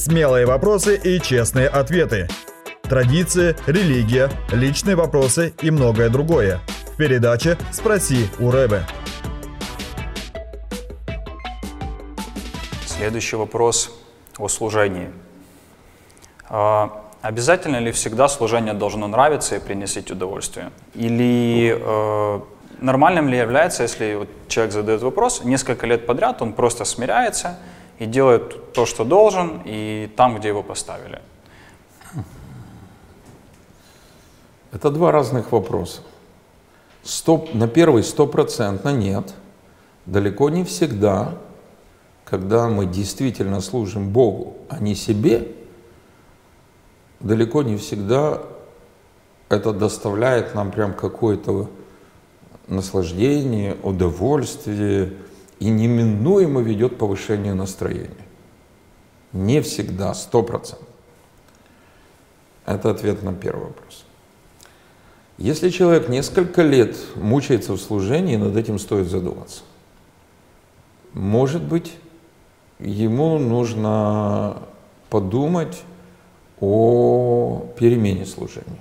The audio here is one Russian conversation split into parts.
Смелые вопросы и честные ответы. Традиции, религия, личные вопросы и многое другое. В передаче «Спроси у Рэбе». Следующий вопрос о служении. А, обязательно ли всегда служение должно нравиться и приносить удовольствие? Или э, нормальным ли является, если вот человек задает вопрос, несколько лет подряд он просто смиряется и делает то, что должен, и там, где его поставили? Это два разных вопроса. Стоп, на первый стопроцентно нет. Далеко не всегда, когда мы действительно служим Богу, а не себе, далеко не всегда это доставляет нам прям какое-то наслаждение, удовольствие и неминуемо ведет к повышению настроения. Не всегда, сто процентов. Это ответ на первый вопрос. Если человек несколько лет мучается в служении, над этим стоит задуматься. Может быть, ему нужно подумать о перемене служения.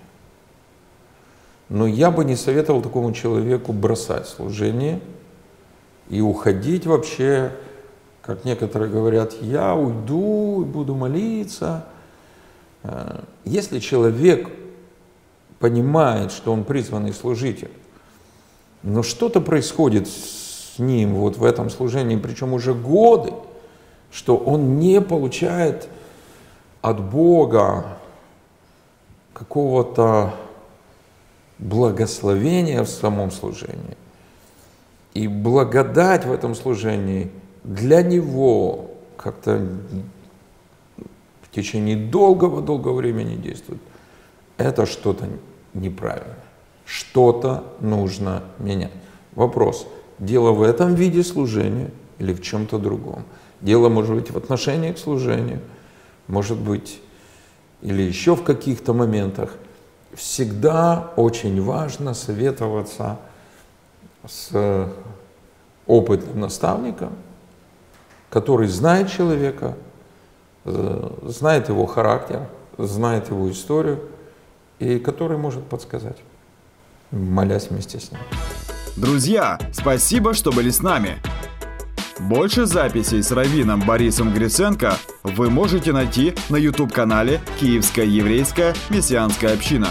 Но я бы не советовал такому человеку бросать служение и уходить вообще, как некоторые говорят, я уйду и буду молиться. Э, если человек понимает, что он призванный служитель, но что-то происходит с ним вот в этом служении, причем уже годы, что он не получает от Бога какого-то благословения в самом служении. И благодать в этом служении для него как-то в течение долгого-долгого времени действует. Это что-то неправильно. Что-то нужно менять. Вопрос, дело в этом виде служения или в чем-то другом? Дело может быть в отношении к служению, может быть или еще в каких-то моментах – всегда очень важно советоваться с опытным наставником, который знает человека, э, знает его характер, знает его историю и который может подсказать, молясь вместе с ним. Друзья, спасибо, что были с нами. Больше записей с Равином Борисом Гриценко вы можете найти на YouTube-канале «Киевская еврейская мессианская община».